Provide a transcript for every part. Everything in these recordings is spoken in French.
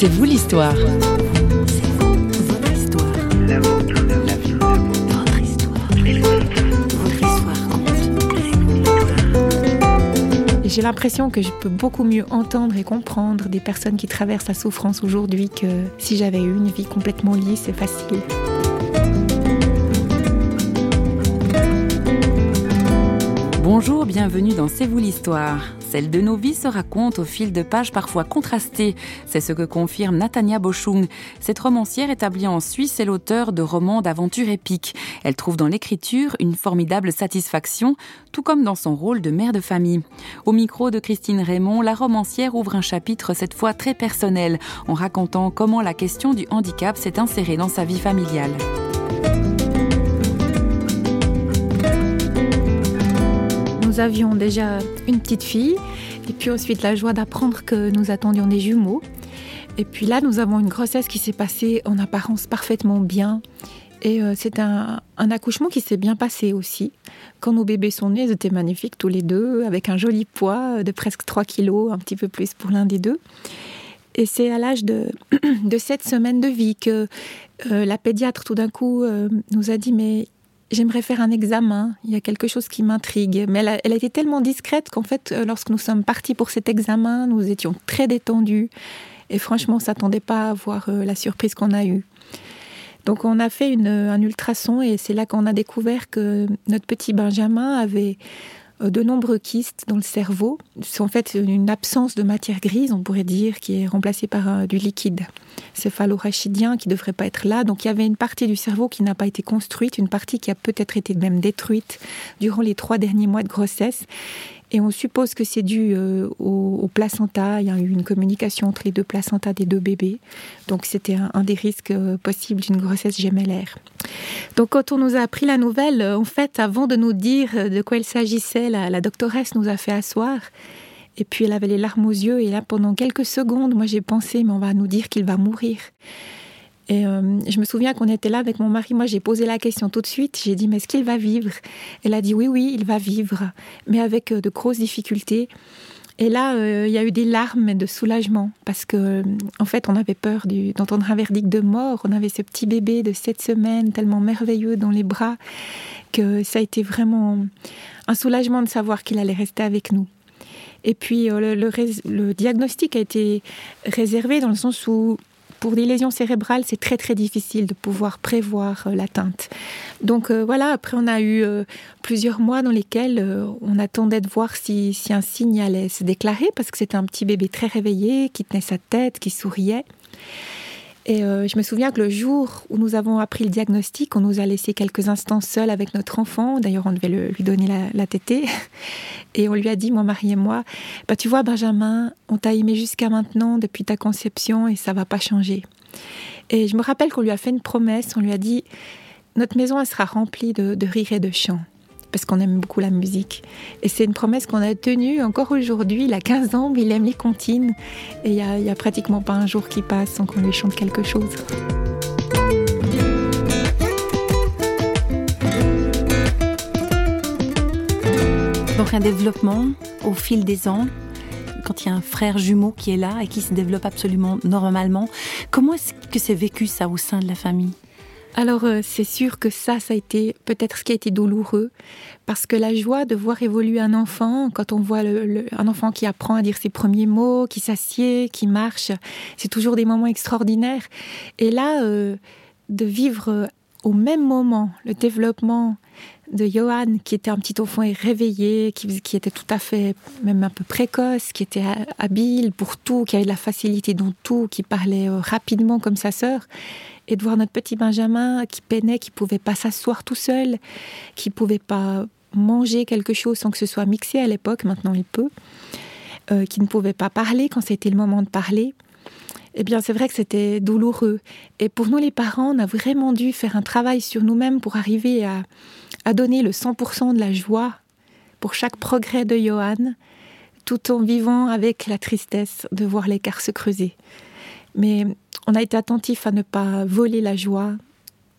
C'est vous l'histoire. J'ai l'impression que je peux beaucoup mieux entendre et comprendre des personnes qui traversent la souffrance aujourd'hui que si j'avais eu une vie complètement lisse et facile. Bonjour, bienvenue dans C'est vous l'histoire. Celle de nos vies se raconte au fil de pages parfois contrastées. C'est ce que confirme Natania Boschung. Cette romancière établie en Suisse est l'auteur de romans d'aventure épiques. Elle trouve dans l'écriture une formidable satisfaction, tout comme dans son rôle de mère de famille. Au micro de Christine Raymond, la romancière ouvre un chapitre cette fois très personnel, en racontant comment la question du handicap s'est insérée dans sa vie familiale. Nous avions déjà une petite fille et puis ensuite la joie d'apprendre que nous attendions des jumeaux. Et puis là, nous avons une grossesse qui s'est passée en apparence parfaitement bien. Et euh, c'est un, accouchement qui s'est bien passé aussi. Quand nos bébés sont nés, ils étaient magnifiques tous les deux, avec un joli poids de presque 3 kilos, un petit peu plus pour l'un des deux. Et c'est à l'âge de, de 7 semaines de vie que euh, la pédiatre tout d'un coup euh, nous a dit mais j'aimerais faire un examen, il y a quelque chose qui m'intrigue. Mais elle a, été tellement discrète qu'en fait, euh, lorsque nous sommes partis pour cet examen, nous étions très détendus. Et franchement, on ne s'attendait pas à voir euh, la surprise qu'on a eue. Donc on a fait un ultrason et c'est là qu'on a découvert que notre petit Benjamin avait de nombreux kystes dans le cerveau. C'est en fait une absence de matière grise, on pourrait dire, qui est remplacée par euh, du liquide céphalorachidien qui ne devrait pas être là. Donc il y avait une partie du cerveau qui n'a pas été construite, une partie qui a peut-être été même détruite durant les trois derniers mois de grossesse. Et on suppose que c'est dû euh, au, placenta. Il y a eu une communication entre les deux placentas des deux bébés. Donc c'était un, des risques euh, possibles d'une grossesse gémellaire. Donc quand on nous a appris la nouvelle, euh, en fait, avant de nous dire de quoi il s'agissait, la, la doctoresse nous a fait asseoir. Et puis elle avait les larmes aux yeux. Et là, pendant quelques secondes, moi j'ai pensé, mais on va nous dire qu'il va mourir. Et euh, je me souviens qu'on était là avec mon mari. Moi, j'ai posé la question tout de suite. J'ai dit, mais est-ce qu'il va vivre? Elle a dit, oui, oui, il va vivre, mais avec euh, de grosses difficultés. Et là, euh, il y a eu des larmes de soulagement parce que, en fait, on avait peur d'entendre un verdict de mort. On avait ce petit bébé de sept semaines, tellement merveilleux dans les bras, que ça a été vraiment un soulagement de savoir qu'il allait rester avec nous. Et puis, le, le diagnostic a été réservé dans le sens où pour des lésions cérébrales, c'est très très difficile de pouvoir prévoir euh, l'atteinte. Donc euh, voilà, après on a eu euh, plusieurs mois dans lesquels on attendait de voir si, si un signe allait se déclarer, parce que c'était un petit bébé très réveillé, qui tenait sa tête, qui souriait. Et je me souviens que le jour où nous avons appris le diagnostic, on nous a laissé quelques instants seuls avec notre enfant. D'ailleurs, on devait lui donner la, la tétée. Et on lui a dit, mon mari et moi, bah, tu vois, Benjamin, on t'a aimé jusqu'à maintenant, depuis ta conception, et ça va pas changer. Et je me rappelle qu'on lui a fait une promesse, on lui a dit, notre maison, elle sera remplie de, de rires et de chants parce qu'on aime beaucoup la musique. Et c'est une promesse qu'on a tenue encore aujourd'hui. Il a 15 ans, mais il aime les comptines. Et il n'y a, a, pratiquement pas un jour qui passe sans qu'on lui chante quelque chose. Donc un développement au fil des ans, quand il y a un frère jumeau qui est là et qui se développe absolument normalement. Comment est-ce que c'est vécu ça au sein de la famille? Alors euh, c'est sûr que ça, ça a été peut-être ce qui a été douloureux, parce que la joie de voir évoluer un enfant, quand on voit un enfant qui apprend à dire ses premiers mots, qui s'assied, qui marche, c'est toujours des moments extraordinaires. Et là, euh, de vivre au même moment le développement de Johan, qui était un petit enfant réveillé, qui, qui, était tout à fait, même un peu précoce, qui était habile pour tout, qui avait de la facilité dans tout, qui parlait euh, rapidement comme sa sœur, et de voir notre petit Benjamin qui peinait, qui pouvait pas s'asseoir tout seul, qui pouvait pas manger quelque chose sans que ce soit mixé à l'époque, maintenant il peut, euh, qui ne pouvait pas parler quand c'était le moment de parler eh bien, c'est vrai que c'était douloureux. Et pour nous, les parents, on a vraiment dû faire un travail sur nous-mêmes pour arriver à, à donner le 100% de la joie pour chaque progrès de Johan, tout en vivant avec la tristesse de voir l'écart se creuser. Mais on a été attentif à ne pas voler la joie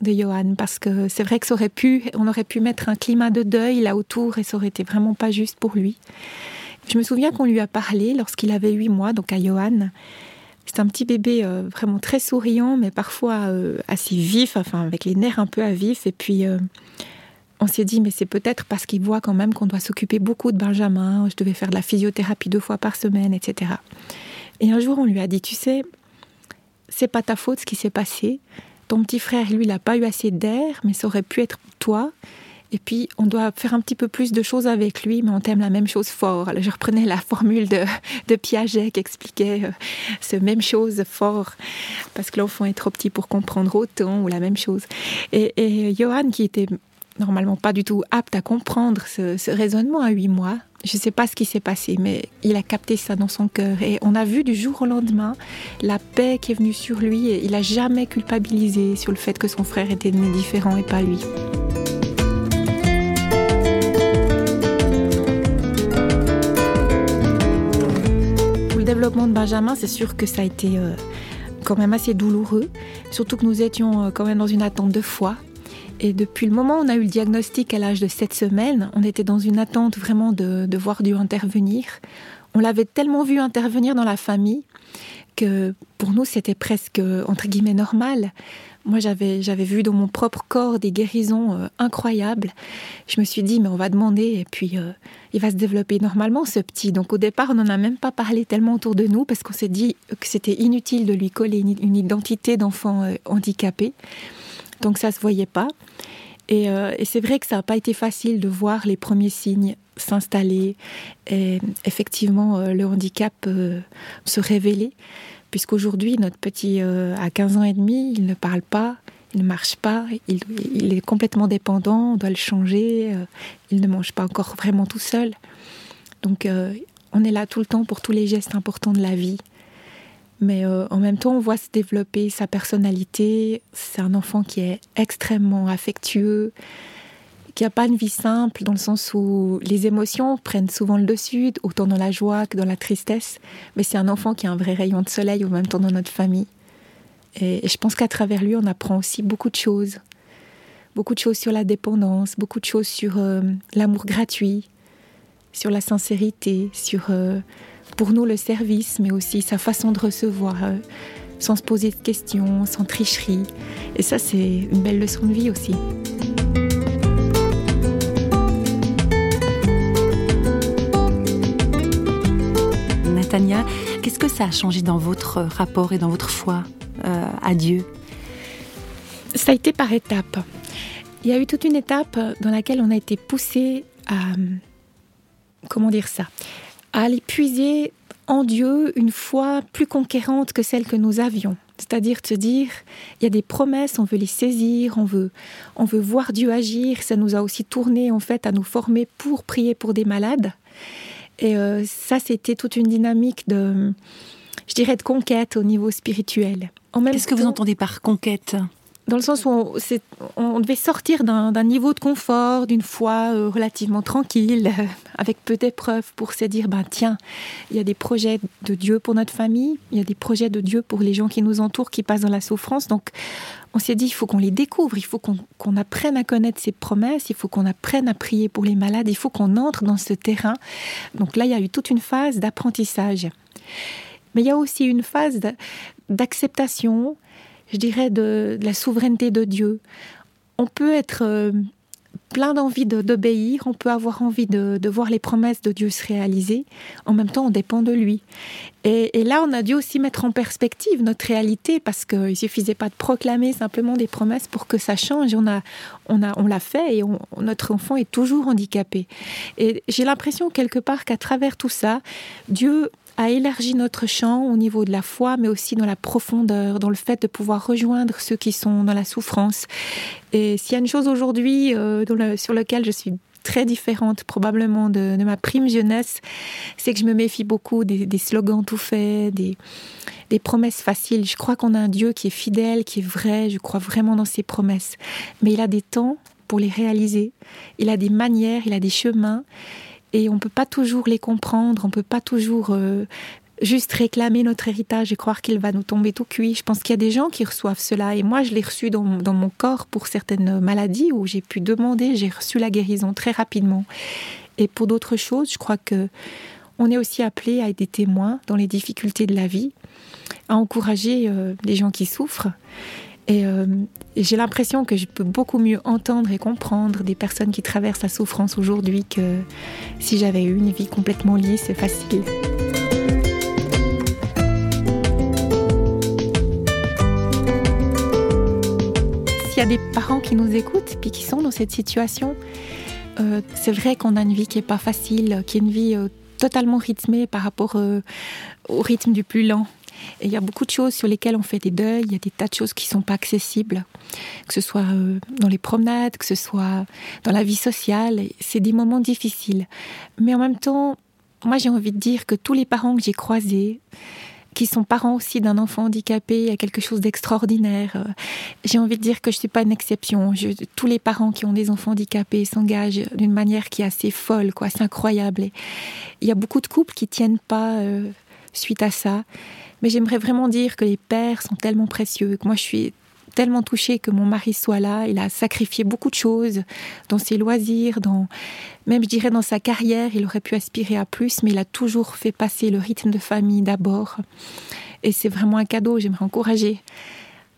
de Johan parce que c'est vrai que ça aurait pu, on aurait pu mettre un climat de deuil là autour et ça aurait été vraiment pas juste pour lui. Je me souviens qu'on lui a parlé lorsqu'il avait huit mois, donc à Johan, C'est un petit bébé vraiment très souriant, mais parfois assez vif, enfin avec les nerfs un peu à vif. Et puis on s'est dit, mais c'est peut-être parce qu'il voit quand même qu'on doit s'occuper beaucoup de Benjamin. Je devais faire de la physiothérapie deux fois par semaine, etc. Et un jour, on lui a dit, tu sais, c'est pas ta faute ce qui s'est passé. Ton petit frère, lui, il n'a pas eu assez d'air, mais ça aurait pu être toi. Et puis, on doit faire un petit peu plus de choses avec lui, mais on t'aime la même chose fort. je reprenais la formule de, de Piaget qui expliquait euh, ce même chose fort, parce que l'enfant est trop petit pour comprendre autant, ou la même chose. Et, et Johan, qui était normalement pas du tout apte à comprendre ce, raisonnement à huit mois. Je ne sais pas ce qui s'est passé, mais il a capté ça dans son cœur. Et on a vu du jour au lendemain la paix qui est venue sur lui. Et il n'a jamais culpabilisé sur le fait que son frère était né différent et pas lui. Pour le développement de Benjamin, c'est sûr que ça a été euh, quand même assez douloureux. Surtout que nous étions euh, quand même dans une attente de foi. Et depuis le moment où on a eu le diagnostic à l'âge de 7 semaines, on était dans une attente vraiment de, voir Dieu intervenir. On l'avait tellement vu intervenir dans la famille que pour nous c'était presque entre guillemets normal. Moi j'avais j'avais vu dans mon propre corps des guérisons euh, incroyables. Je me suis dit mais on va demander et puis euh, il va se développer normalement ce petit. Donc au départ on n'en a même pas parlé tellement autour de nous parce qu'on s'est dit que c'était inutile de lui coller une, identité d'enfant euh, handicapé. Donc ça se voyait pas. Euh, et, c'est vrai que ça n'a pas été facile de voir les premiers signes s'installer et effectivement euh, le handicap euh, se révéler. Puisqu'aujourd'hui, notre petit a 15 ans et demi, il ne parle pas, il ne marche pas, il est complètement dépendant, on doit le changer, il ne mange pas encore vraiment tout seul. Donc on est là tout le temps pour tous les gestes importants de la vie. Mais euh, en même temps, on voit se développer sa personnalité. C'est un enfant qui est extrêmement affectueux, qui n'a pas une vie simple, dans le sens où les émotions prennent souvent le dessus, autant dans la joie que dans la tristesse. Mais c'est un enfant qui a un vrai rayon de soleil en même temps dans notre famille. Et, je pense qu'à travers lui, on apprend aussi beaucoup de choses. Beaucoup de choses sur la dépendance, beaucoup de choses sur euh, l'amour gratuit, sur la sincérité, sur... Euh, pour nous le service, mais aussi sa façon de recevoir, euh, sans se poser de questions, sans tricherie. Et ça, c'est une belle leçon de vie aussi. Natania, qu'est-ce que ça a changé dans votre rapport et dans votre foi euh, à Dieu? Ça a été par étapes. Il y a eu toute une étape dans laquelle on a été poussé à... Comment dire ça? À aller puiser en Dieu une foi plus conquérante que celle que nous avions. C'est-à-dire se dire, il y a des promesses, on veut les saisir, on veut, on veut voir Dieu agir. Ça nous a aussi tourné en fait à nous former pour prier pour des malades. Et euh, ça, c'était toute une dynamique de, je dirais, de conquête au niveau spirituel. Qu'est-ce que vous entendez par conquête? Dans le sens où on, devait sortir d'un niveau de confort, d'une foi euh, relativement tranquille, avec peu d'épreuves, pour se dire, ben tiens, il y a des projets de Dieu pour notre famille, il y a des projets de Dieu pour les gens qui nous entourent, qui passent dans la souffrance. Donc, on s'est dit, il faut qu'on les découvre, il faut qu'on apprenne à connaître ces promesses, il faut qu'on apprenne à prier pour les malades, il faut qu'on entre dans ce terrain. Donc là, il y a eu toute une phase d'apprentissage. Mais il y a aussi une phase d'acceptation, je dirais, de, la souveraineté de Dieu. On peut être euh, plein d'envie d'obéir, on peut avoir envie de, voir les promesses de Dieu se réaliser. En même temps, on dépend de lui. Et, là, on a dû aussi mettre en perspective notre réalité parce qu'il ne suffisait pas de proclamer simplement des promesses pour que ça change. On a, on a, on l'a fait et notre enfant est toujours handicapé. Et j'ai l'impression quelque part qu'à travers tout ça, Dieu a élargi notre champ au niveau de la foi, mais aussi dans la profondeur, dans le fait de pouvoir rejoindre ceux qui sont dans la souffrance. Et s'il y a une chose aujourd'hui euh, sur laquelle je suis très différente probablement de, ma prime jeunesse, c'est que je me méfie beaucoup des, slogans tout faits, des, des promesses faciles. Je crois qu'on a un Dieu qui est fidèle, qui est vrai, je crois vraiment dans ses promesses. Mais il a des temps pour les réaliser, il a des manières, il a des chemins et on ne peut pas toujours les comprendre, on ne peut pas toujours euh, juste réclamer notre héritage et croire qu'il va nous tomber tout cuit. Je pense qu'il y a des gens qui reçoivent cela et moi je l'ai reçu dans, mon corps pour certaines maladies où j'ai pu demander, j'ai reçu la guérison très rapidement. Et pour d'autres choses, je crois que on est aussi appelé à être des témoins dans les difficultés de la vie, à encourager euh, les gens qui souffrent. Et, euh, et j'ai l'impression que je peux beaucoup mieux entendre et comprendre des personnes qui traversent la souffrance aujourd'hui que si j'avais eu une vie complètement lisse et facile. S'il y a des parents qui nous écoutent puis qui sont dans cette situation, euh, c'est vrai qu'on a une vie qui est pas facile, qui est une vie euh, totalement rythmée par rapport au rythme du plus lent. Il y a beaucoup de choses sur lesquelles on fait des deuils, il y a des tas de choses qui sont pas accessibles, que ce soit euh, dans les promenades, que ce soit dans la vie sociale. C'est des moments difficiles. Mais en même temps, moi j'ai envie de dire que tous les parents que j'ai croisés, qui sont parents aussi d'un enfant handicapé, il y a quelque chose d'extraordinaire. Euh, J'ai envie de dire que je suis pas une exception. Tous les parents qui ont des enfants handicapés s'engagent d'une manière qui est assez folle, quoi. C'est incroyable. Il y a beaucoup de couples qui tiennent pas euh, suite à ça. Mais j'aimerais vraiment dire que les pères sont tellement précieux, que moi je suis tellement touchée que mon mari soit là. Il a sacrifié beaucoup de choses dans ses loisirs, dans même je dirais dans sa carrière. Il aurait pu aspirer à plus, mais il a toujours fait passer le rythme de famille d'abord. Et c'est vraiment un cadeau. J'aimerais encourager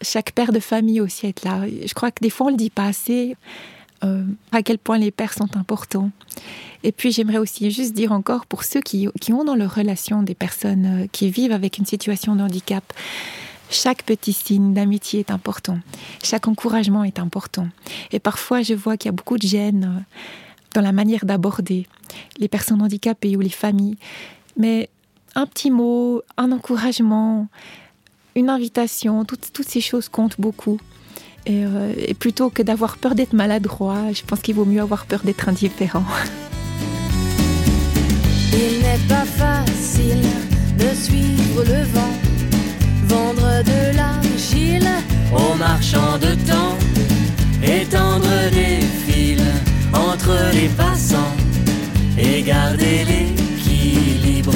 chaque père de famille aussi à être là. Je crois que des fois on le dit pas assez. Euh, à quel point les pères sont importants. Et puis j'aimerais aussi juste dire encore pour ceux qui, ont dans leur relation des personnes euh, qui vivent avec une situation de handicap, chaque petit signe d'amitié est important, chaque encouragement est important. Et parfois je vois qu'il y a beaucoup de gêne euh, dans la manière d'aborder les personnes handicapées ou les familles. Mais un petit mot, un encouragement, une invitation, toutes ces choses comptent beaucoup. Et, euh, et plutôt que d'avoir peur d'être maladroit, je pense qu'il vaut mieux avoir peur d'être indifférent. Il n'est pas facile de suivre le vent, vendre de l'argile aux marchands de temps, étendre des fils entre les passants et garder l'équilibre.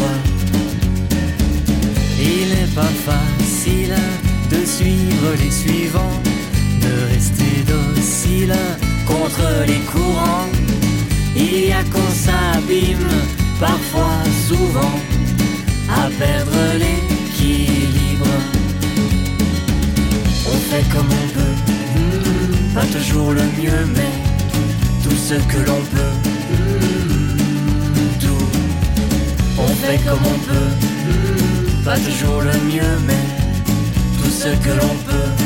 Il n'est pas facile de suivre les suivants, de rester docile contre les courants. Il y a qu'on s'abîme parfois, souvent, à perdre l'équilibre. On fait comme on peut, mm, pas toujours le mieux, mais tout ce que l'on peut, mm, tout. On fait comme on peut, mm, pas toujours le mieux, mais tout ce que l'on peut,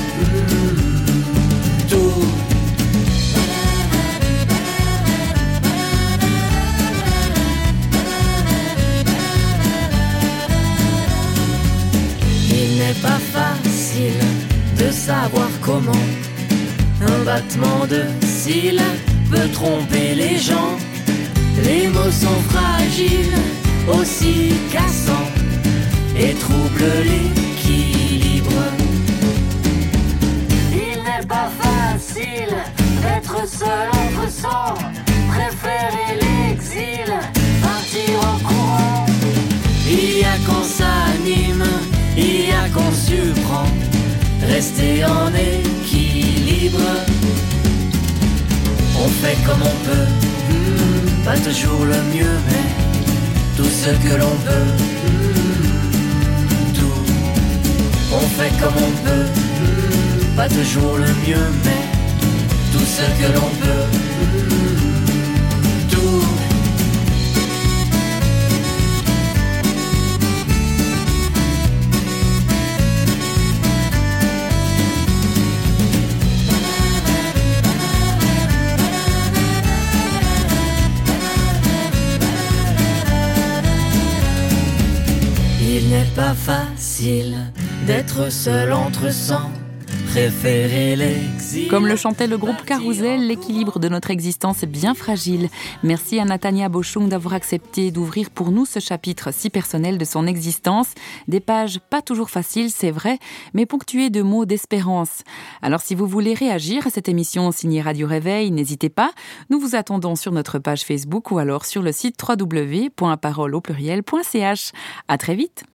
savoir comment un battement de cils peut tromper les gens. Les mots sont fragiles, aussi cassants, et troublent l'équilibre. Il n'est pas facile d'être seul entre sang, préférer l'exil, partir en courant. Il y a qu'on s'anime, il y a qu'on surprend, rester en équilibre. On fait comme on peut, hmm, pas toujours le mieux, mais tout ce que l'on peut, hmm, tout. On fait comme on peut, hmm, pas toujours le mieux, mais tout ce que l'on peut, pas facile d'être seul entre cent. Comme le chantait le groupe Carousel, l'équilibre de notre existence est bien fragile. Merci à Natania Bochung d'avoir accepté d'ouvrir pour nous ce chapitre si personnel de son existence. Des pages pas toujours faciles, c'est vrai, mais ponctuées de mots d'espérance. Alors si vous voulez réagir à cette émission signée Radio Réveil, n'hésitez pas. Nous vous attendons sur notre page Facebook ou alors sur le site www.parole au pluriel.ch. À très vite.